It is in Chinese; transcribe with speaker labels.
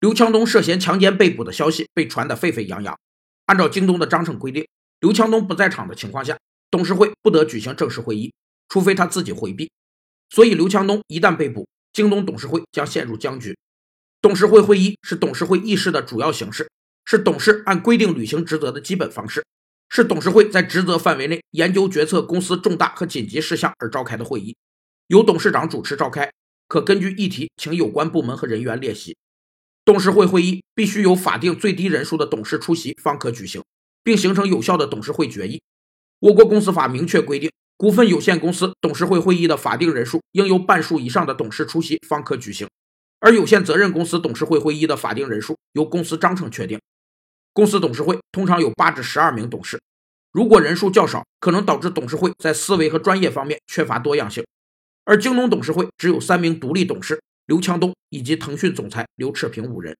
Speaker 1: 刘强东涉嫌强奸被捕的消息被传得沸沸扬扬。按照京东的章程规定，刘强东不在场的情况下，董事会不得举行正式会议，除非他自己回避。所以，刘强东一旦被捕，京东董事会将陷入僵局。董事会会议是董事会议事的主要形式，是董事按规定履行职责的基本方式，是董事会在职责范围内研究决策公司重大和紧急事项而召开的会议，由董事长主持召开，可根据议题请有关部门和人员列席。董事会会议必须有法定最低人数的董事出席方可举行，并形成有效的董事会决议。我国公司法明确规定，股份有限公司董事会会议的法定人数应由半数以上的董事出席方可举行，而有限责任公司董事会会议的法定人数由公司章程确定。公司董事会通常有八至十二名董事，如果人数较少，可能导致董事会在思维和专业方面缺乏多样性。而京东董事会只有三名独立董事。刘强东以及腾讯总裁刘炽平五人。